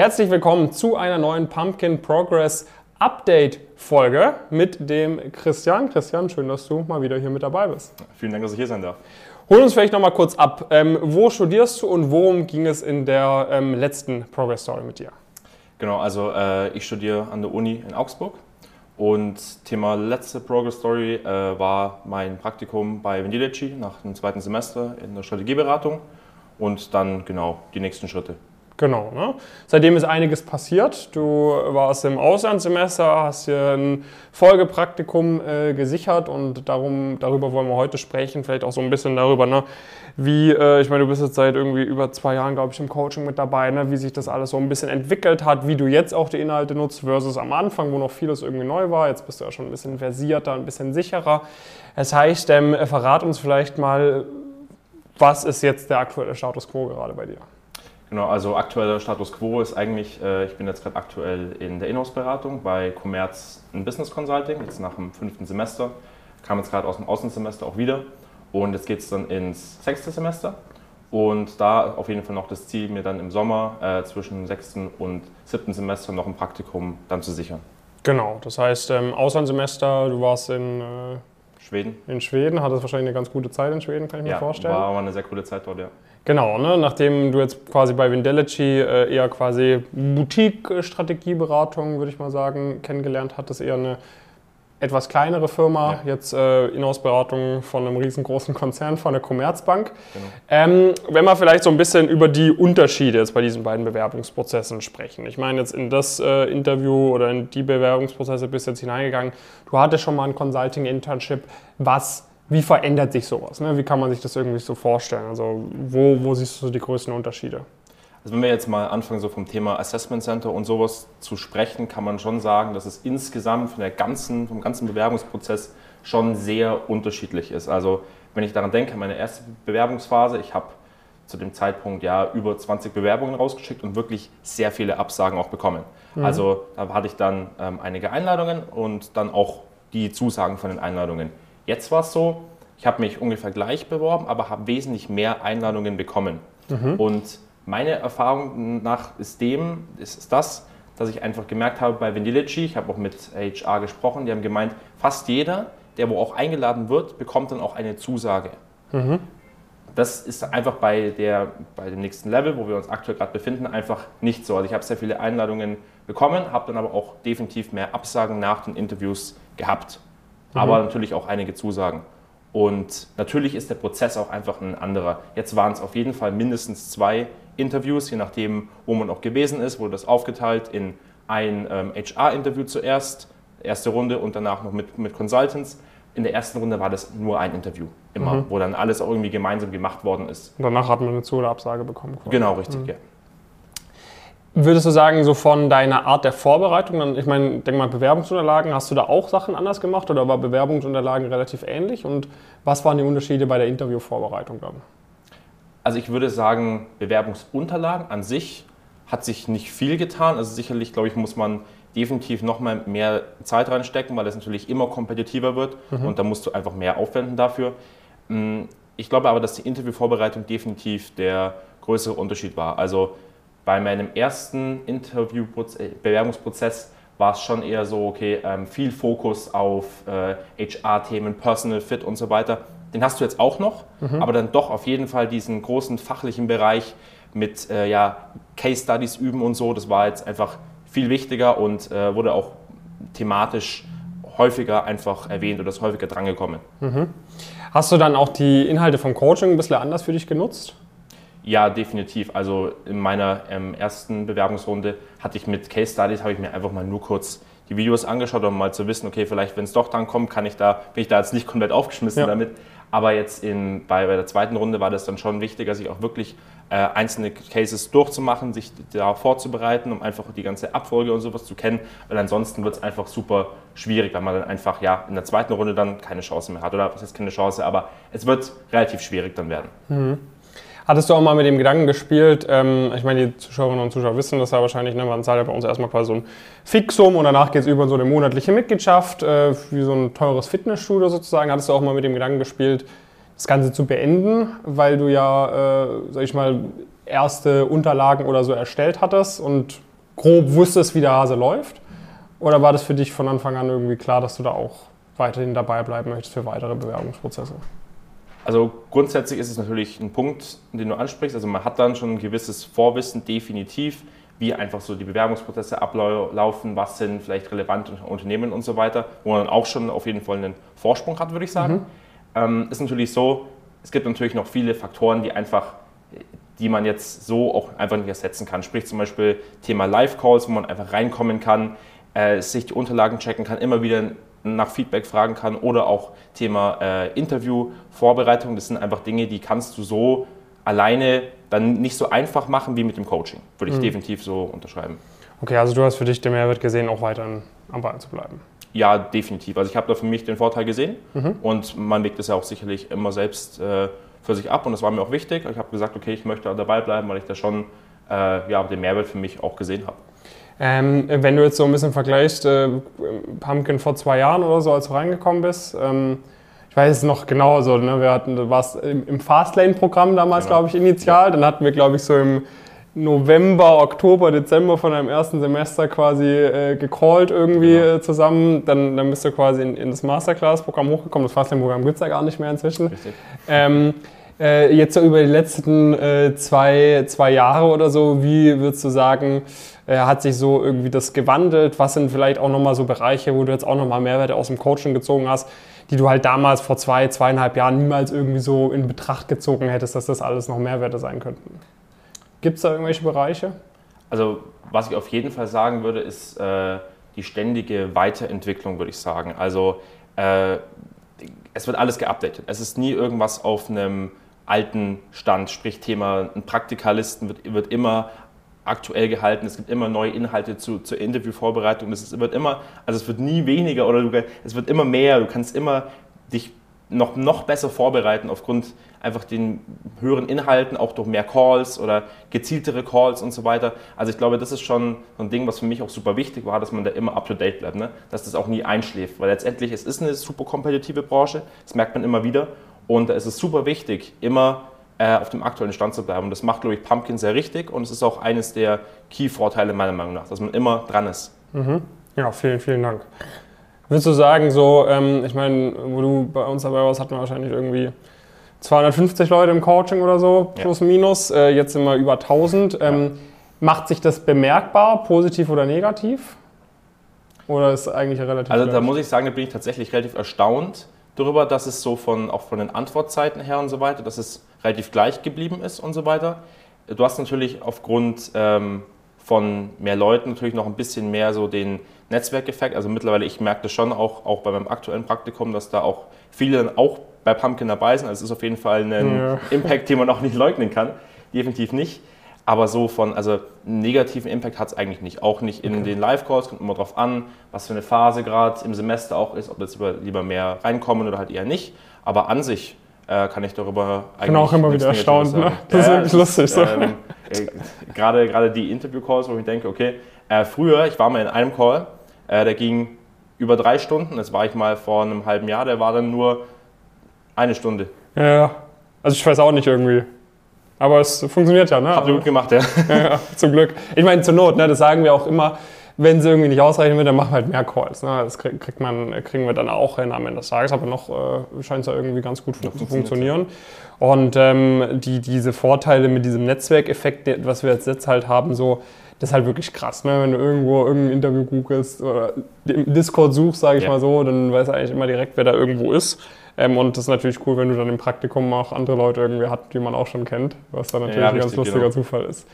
Herzlich willkommen zu einer neuen Pumpkin Progress Update Folge mit dem Christian. Christian, schön, dass du mal wieder hier mit dabei bist. Vielen Dank, dass ich hier sein darf. Hol uns vielleicht noch mal kurz ab. Ähm, wo studierst du und worum ging es in der ähm, letzten Progress Story mit dir? Genau, also äh, ich studiere an der Uni in Augsburg und Thema letzte Progress Story äh, war mein Praktikum bei Vendilici nach dem zweiten Semester in der Strategieberatung und dann genau die nächsten Schritte. Genau. Ne? Seitdem ist einiges passiert. Du warst im Auslandssemester, hast hier ein Folgepraktikum äh, gesichert und darum, darüber wollen wir heute sprechen. Vielleicht auch so ein bisschen darüber, ne? wie, äh, ich meine, du bist jetzt seit irgendwie über zwei Jahren, glaube ich, im Coaching mit dabei, ne? wie sich das alles so ein bisschen entwickelt hat, wie du jetzt auch die Inhalte nutzt versus am Anfang, wo noch vieles irgendwie neu war. Jetzt bist du ja schon ein bisschen versierter, ein bisschen sicherer. Das heißt, ähm, verrat uns vielleicht mal, was ist jetzt der aktuelle Status quo gerade bei dir? Genau, also aktueller Status quo ist eigentlich, äh, ich bin jetzt gerade aktuell in der Inhouse-Beratung bei Commerz in Business Consulting, jetzt nach dem fünften Semester, kam jetzt gerade aus dem Außensemester auch wieder. Und jetzt geht es dann ins sechste Semester. Und da auf jeden Fall noch das Ziel, mir dann im Sommer äh, zwischen sechsten und siebten Semester noch ein Praktikum dann zu sichern. Genau, das heißt ähm, Auslandssemester, du warst in äh, Schweden. In Schweden, hattest wahrscheinlich eine ganz gute Zeit in Schweden, kann ich ja, mir vorstellen. war eine sehr coole Zeit dort, ja. Genau, ne? nachdem du jetzt quasi bei Vindelici äh, eher quasi Boutique-Strategieberatung, würde ich mal sagen, kennengelernt hattest, eher eine etwas kleinere Firma, ja. jetzt äh, Inhouse-Beratung von einem riesengroßen Konzern, von der Commerzbank. Genau. Ähm, wenn wir vielleicht so ein bisschen über die Unterschiede jetzt bei diesen beiden Bewerbungsprozessen sprechen. Ich meine, jetzt in das äh, Interview oder in die Bewerbungsprozesse bist du jetzt hineingegangen. Du hattest schon mal ein Consulting-Internship. Was wie verändert sich sowas? Ne? Wie kann man sich das irgendwie so vorstellen? Also wo, wo siehst du die größten Unterschiede? Also wenn wir jetzt mal anfangen, so vom Thema Assessment Center und sowas zu sprechen, kann man schon sagen, dass es insgesamt von der ganzen, vom ganzen Bewerbungsprozess schon sehr unterschiedlich ist. Also wenn ich daran denke, meine erste Bewerbungsphase, ich habe zu dem Zeitpunkt ja über 20 Bewerbungen rausgeschickt und wirklich sehr viele Absagen auch bekommen. Mhm. Also da hatte ich dann ähm, einige Einladungen und dann auch die Zusagen von den Einladungen. Jetzt war es so, ich habe mich ungefähr gleich beworben, aber habe wesentlich mehr Einladungen bekommen. Mhm. Und meine Erfahrung nach ist dem, ist das, dass ich einfach gemerkt habe bei Vendilici, ich habe auch mit HR gesprochen, die haben gemeint, fast jeder, der wo auch eingeladen wird, bekommt dann auch eine Zusage. Mhm. Das ist einfach bei, der, bei dem nächsten Level, wo wir uns aktuell gerade befinden, einfach nicht so. Also ich habe sehr viele Einladungen bekommen, habe dann aber auch definitiv mehr Absagen nach den Interviews gehabt mhm. aber natürlich auch einige Zusagen. Und natürlich ist der Prozess auch einfach ein anderer. Jetzt waren es auf jeden Fall mindestens zwei Interviews, je nachdem, wo man auch gewesen ist, wurde das aufgeteilt in ein ähm, HR-Interview zuerst, erste Runde und danach noch mit, mit Consultants. In der ersten Runde war das nur ein Interview, immer, mhm. wo dann alles auch irgendwie gemeinsam gemacht worden ist. Und danach hat man eine Zu- oder Absage bekommen. Quasi. Genau, richtig, mhm. ja. Würdest du sagen, so von deiner Art der Vorbereitung, ich meine, denk mal, Bewerbungsunterlagen, hast du da auch Sachen anders gemacht oder war Bewerbungsunterlagen relativ ähnlich? Und was waren die Unterschiede bei der Interviewvorbereitung dann? Also ich würde sagen, Bewerbungsunterlagen an sich hat sich nicht viel getan. Also sicherlich, glaube ich, muss man definitiv noch mal mehr Zeit reinstecken, weil es natürlich immer kompetitiver wird mhm. und da musst du einfach mehr aufwenden dafür. Mm, ich glaube aber, dass die Interviewvorbereitung definitiv der größere Unterschied war. Also bei meinem ersten Interview äh, Bewerbungsprozess war es schon eher so, okay, ähm, viel Fokus auf äh, HR-Themen, Personal Fit und so weiter. Den hast du jetzt auch noch, mhm. aber dann doch auf jeden Fall diesen großen fachlichen Bereich mit äh, ja, Case Studies üben und so. Das war jetzt einfach viel wichtiger und äh, wurde auch thematisch häufiger einfach erwähnt oder ist häufiger drangekommen. Mhm. Hast du dann auch die Inhalte vom Coaching ein bisschen anders für dich genutzt? Ja, definitiv. Also in meiner ähm, ersten Bewerbungsrunde hatte ich mit Case Studies, habe ich mir einfach mal nur kurz die Videos angeschaut, um mal zu wissen, okay, vielleicht wenn es doch dann kommt, kann ich da, bin ich da jetzt nicht komplett aufgeschmissen ja. damit. Aber jetzt in, bei, bei der zweiten Runde war das dann schon wichtiger, sich auch wirklich äh, einzelne Cases durchzumachen, sich da vorzubereiten, um einfach die ganze Abfolge und sowas zu kennen, weil ansonsten wird es einfach super schwierig, weil man dann einfach ja in der zweiten Runde dann keine Chance mehr hat. Oder was heißt keine Chance, aber es wird relativ schwierig dann werden. Mhm. Hattest du auch mal mit dem Gedanken gespielt, ähm, ich meine, die Zuschauerinnen und Zuschauer wissen das ja wahrscheinlich, ne? man zahlt ja bei uns erstmal quasi so ein Fixum und danach geht es über so eine monatliche Mitgliedschaft, äh, wie so ein teures Fitnessstudio sozusagen. Hattest du auch mal mit dem Gedanken gespielt, das Ganze zu beenden, weil du ja, äh, sag ich mal, erste Unterlagen oder so erstellt hattest und grob wusstest, wie der Hase läuft? Oder war das für dich von Anfang an irgendwie klar, dass du da auch weiterhin dabei bleiben möchtest für weitere Bewerbungsprozesse? Also grundsätzlich ist es natürlich ein Punkt, den du ansprichst. Also man hat dann schon ein gewisses Vorwissen, definitiv, wie einfach so die Bewerbungsprozesse ablaufen, was sind vielleicht relevante Unternehmen und so weiter, wo man auch schon auf jeden Fall einen Vorsprung hat, würde ich sagen. Mhm. Ähm, ist natürlich so, es gibt natürlich noch viele Faktoren, die einfach die man jetzt so auch einfach nicht ersetzen kann. Sprich zum Beispiel Thema Live-Calls, wo man einfach reinkommen kann, äh, sich die Unterlagen checken kann, immer wieder nach Feedback fragen kann oder auch Thema äh, Interview-Vorbereitung. Das sind einfach Dinge, die kannst du so alleine dann nicht so einfach machen wie mit dem Coaching. Würde ich mhm. definitiv so unterschreiben. Okay, also du hast für dich den Mehrwert gesehen, auch weiterhin am Ball zu bleiben. Ja, definitiv. Also ich habe da für mich den Vorteil gesehen mhm. und man legt es ja auch sicherlich immer selbst äh, für sich ab und das war mir auch wichtig. Ich habe gesagt, okay, ich möchte dabei bleiben, weil ich da schon äh, ja, den Mehrwert für mich auch gesehen habe. Ähm, wenn du jetzt so ein bisschen vergleichst, äh, Pumpkin vor zwei Jahren oder so, als du reingekommen bist, ähm, ich weiß es noch genau so, ne? wir hatten, du warst im, im Fastlane-Programm damals, genau. glaube ich, initial. Ja. Dann hatten wir, glaube ich, so im November, Oktober, Dezember von deinem ersten Semester quasi äh, gecallt irgendwie genau. äh, zusammen. Dann, dann bist du quasi in, in das Masterclass-Programm hochgekommen. Das Fastlane-Programm gibt es ja gar nicht mehr inzwischen. Richtig. Ähm, äh, jetzt so über die letzten äh, zwei, zwei Jahre oder so, wie würdest du sagen, äh, hat sich so irgendwie das gewandelt? Was sind vielleicht auch nochmal so Bereiche, wo du jetzt auch nochmal Mehrwerte aus dem Coaching gezogen hast, die du halt damals vor zwei, zweieinhalb Jahren niemals irgendwie so in Betracht gezogen hättest, dass das alles noch Mehrwerte sein könnten? Gibt es da irgendwelche Bereiche? Also was ich auf jeden Fall sagen würde, ist äh, die ständige Weiterentwicklung, würde ich sagen. Also äh, es wird alles geupdatet. Es ist nie irgendwas auf einem alten Stand, sprich Thema ein Praktikalisten wird, wird immer aktuell gehalten, es gibt immer neue Inhalte zu, zur Interviewvorbereitung, es wird immer, also es wird nie weniger oder du, es wird immer mehr, du kannst immer dich noch, noch besser vorbereiten aufgrund einfach den höheren Inhalten, auch durch mehr Calls oder gezieltere Calls und so weiter. Also ich glaube, das ist schon so ein Ding, was für mich auch super wichtig war, dass man da immer up-to-date bleibt, ne? dass das auch nie einschläft, weil letztendlich es ist eine super kompetitive Branche, das merkt man immer wieder und da ist es super wichtig, immer äh, auf dem aktuellen Stand zu bleiben. Und das macht, glaube ich, Pumpkin sehr richtig. Und es ist auch eines der Key-Vorteile meiner Meinung nach, dass man immer dran ist. Mhm. Ja, vielen, vielen Dank. Würdest du sagen, so, ähm, ich meine, wo du bei uns dabei warst, hatten wir wahrscheinlich irgendwie 250 Leute im Coaching oder so, plus ja. minus. Äh, jetzt sind wir über 1000. Ähm, ja. Macht sich das bemerkbar, positiv oder negativ? Oder ist eigentlich relativ Also, da muss ich sagen, da bin ich tatsächlich relativ erstaunt darüber, dass es so von, auch von den Antwortzeiten her und so weiter, dass es relativ gleich geblieben ist und so weiter. Du hast natürlich aufgrund ähm, von mehr Leuten natürlich noch ein bisschen mehr so den Netzwerkeffekt. Also mittlerweile, ich merke das schon auch, auch bei meinem aktuellen Praktikum, dass da auch viele dann auch bei Pumpkin dabei sind. Also es ist auf jeden Fall ein ja. Impact, den man auch nicht leugnen kann. Definitiv nicht. Aber so von, also negativen Impact hat es eigentlich nicht. Auch nicht in okay. den Live-Calls, kommt immer drauf an, was für eine Phase gerade im Semester auch ist, ob jetzt lieber mehr reinkommen oder halt eher nicht. Aber an sich äh, kann ich darüber eigentlich. Ich bin auch immer wieder erstaunt, ne? Das ja, ist wirklich lustig. So. Ähm, äh, gerade, gerade die Interview-Calls, wo ich denke, okay, äh, früher, ich war mal in einem Call, äh, der ging über drei Stunden, das war ich mal vor einem halben Jahr, der war dann nur eine Stunde. Ja, also ich weiß auch nicht irgendwie. Aber es funktioniert ja, ne? Habt ihr gut gemacht, ja. ja. Zum Glück. Ich meine, zur Not, ne, das sagen wir auch immer, wenn sie irgendwie nicht ausreichen wird, dann machen wir halt mehr Calls. Ne? Das kriegt man, kriegen wir dann auch hin am Ende des Tages, aber noch äh, scheint es ja irgendwie ganz gut zu funktionieren. Und ähm, die, diese Vorteile mit diesem Netzwerkeffekt, was wir jetzt, jetzt halt haben, so, das ist halt wirklich krass. Ne? Wenn du irgendwo irgendein Interview googelst oder im Discord suchst, sage ich ja. mal so, dann weißt du eigentlich immer direkt, wer da irgendwo ist. Ähm, und das ist natürlich cool, wenn du dann im Praktikum auch andere Leute irgendwie hast, die man auch schon kennt, was dann natürlich ja, ein ganz lustiger genau. Zufall ist.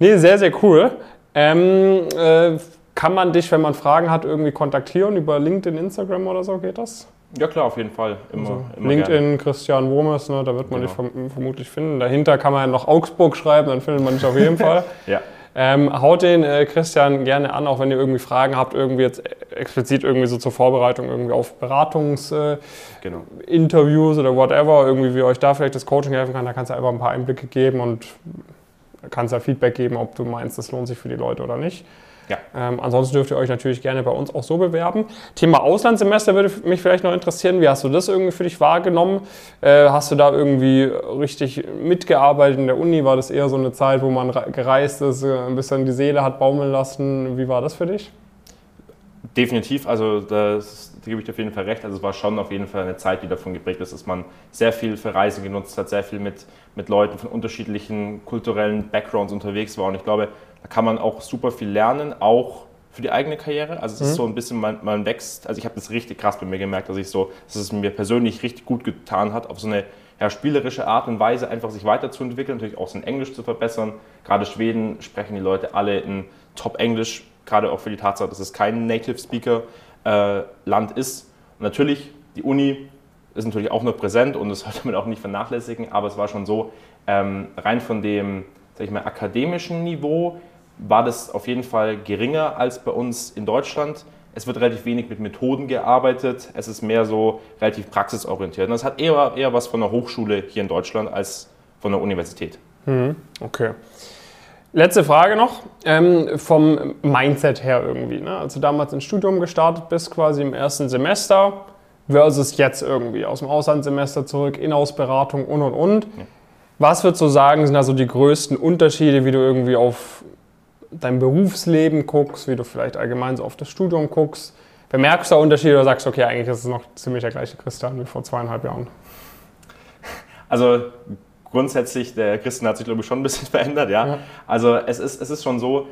Nee, sehr, sehr cool. Ähm, äh, kann man dich, wenn man Fragen hat, irgendwie kontaktieren über LinkedIn, Instagram oder so? Geht das? Ja klar, auf jeden Fall. Immer, also immer LinkedIn, gerne. Christian Wurmes, ne, da wird man genau. dich vermutlich finden. Dahinter kann man noch Augsburg schreiben, dann findet man dich auf jeden Fall. ja. Ähm, haut den äh, Christian gerne an, auch wenn ihr irgendwie Fragen habt, irgendwie jetzt explizit irgendwie so zur Vorbereitung irgendwie auf Beratungsinterviews äh, genau. oder whatever, irgendwie wie euch da vielleicht das Coaching helfen kann, da kannst du einfach ein paar Einblicke geben und kannst ja Feedback geben, ob du meinst, das lohnt sich für die Leute oder nicht. Ja. Ähm, ansonsten dürft ihr euch natürlich gerne bei uns auch so bewerben. Thema Auslandssemester würde mich vielleicht noch interessieren. Wie hast du das irgendwie für dich wahrgenommen? Äh, hast du da irgendwie richtig mitgearbeitet in der Uni? War das eher so eine Zeit, wo man gereist ist, äh, ein bisschen die Seele hat baumeln lassen? Wie war das für dich? Definitiv, also das, da gebe ich dir auf jeden Fall recht. Also es war schon auf jeden Fall eine Zeit, die davon geprägt ist, dass man sehr viel für Reisen genutzt hat, sehr viel mit, mit Leuten von unterschiedlichen kulturellen Backgrounds unterwegs war. Und ich glaube, da kann man auch super viel lernen, auch für die eigene Karriere. Also es mhm. ist so ein bisschen, man, man wächst, also ich habe das richtig krass bei mir gemerkt, dass ich so, dass es mir persönlich richtig gut getan hat, auf so eine ja, spielerische Art und Weise einfach sich weiterzuentwickeln, natürlich auch sein Englisch zu verbessern. Gerade Schweden sprechen die Leute alle in Top-Englisch gerade auch für die Tatsache, dass es kein Native Speaker äh, Land ist. Und natürlich, die Uni ist natürlich auch noch präsent und das sollte man auch nicht vernachlässigen, aber es war schon so, ähm, rein von dem sag ich mal, akademischen Niveau war das auf jeden Fall geringer als bei uns in Deutschland. Es wird relativ wenig mit Methoden gearbeitet, es ist mehr so relativ praxisorientiert. Und das hat eher, eher was von der Hochschule hier in Deutschland als von der Universität. Mhm. Okay. Letzte Frage noch, ähm, vom Mindset her irgendwie. Ne? Also damals ins Studium gestartet bist, quasi im ersten Semester, versus jetzt irgendwie aus dem Auslandssemester zurück, Inhouse-Beratung und und und. Ja. Was würdest du sagen, sind also die größten Unterschiede, wie du irgendwie auf dein Berufsleben guckst, wie du vielleicht allgemein so auf das Studium guckst? Bemerkst du da Unterschiede oder sagst du, okay, eigentlich ist es noch ziemlich der gleiche Christian wie vor zweieinhalb Jahren? Also grundsätzlich, der Christen hat sich, glaube ich, schon ein bisschen verändert, ja. ja. Also es ist, es ist schon so,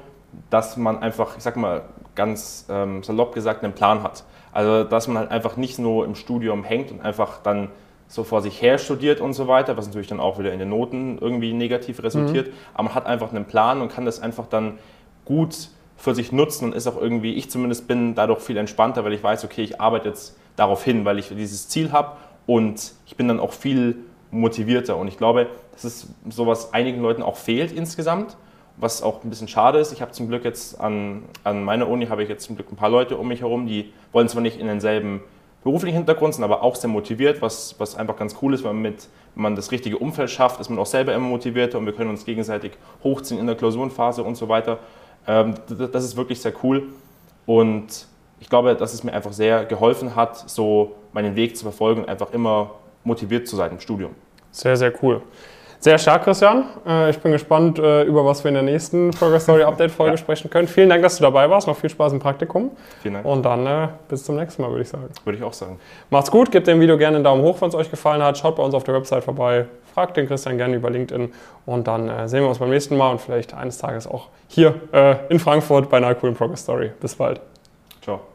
dass man einfach, ich sag mal, ganz ähm, salopp gesagt, einen Plan hat. Also dass man halt einfach nicht nur im Studium hängt und einfach dann so vor sich her studiert und so weiter, was natürlich dann auch wieder in den Noten irgendwie negativ resultiert. Mhm. Aber man hat einfach einen Plan und kann das einfach dann gut für sich nutzen und ist auch irgendwie, ich zumindest bin dadurch viel entspannter, weil ich weiß, okay, ich arbeite jetzt darauf hin, weil ich dieses Ziel habe und ich bin dann auch viel motivierter. Und ich glaube, das ist so, was einigen Leuten auch fehlt insgesamt, was auch ein bisschen schade ist. Ich habe zum Glück jetzt an, an meiner Uni, habe ich jetzt zum Glück ein paar Leute um mich herum, die wollen zwar nicht in denselben beruflichen Hintergrund, sind aber auch sehr motiviert, was, was einfach ganz cool ist, weil man mit, wenn man das richtige Umfeld schafft, ist man auch selber immer motivierter und wir können uns gegenseitig hochziehen in der Klausurenphase und so weiter. Ähm, das ist wirklich sehr cool und ich glaube, dass es mir einfach sehr geholfen hat, so meinen Weg zu verfolgen einfach immer motiviert zu sein im Studium. Sehr, sehr cool. Sehr stark, Christian. Äh, ich bin gespannt, äh, über was wir in der nächsten Progress Story Update Folge ja. sprechen können. Vielen Dank, dass du dabei warst. Noch viel Spaß im Praktikum. Vielen Dank. Und dann äh, bis zum nächsten Mal, würde ich sagen. Würde ich auch sagen. Macht's gut. Gebt dem Video gerne einen Daumen hoch, wenn es euch gefallen hat. Schaut bei uns auf der Website vorbei. Fragt den Christian gerne über LinkedIn. Und dann sehen wir uns beim nächsten Mal und vielleicht eines Tages auch hier in Frankfurt bei einer coolen Progress Story. Bis bald. Ciao.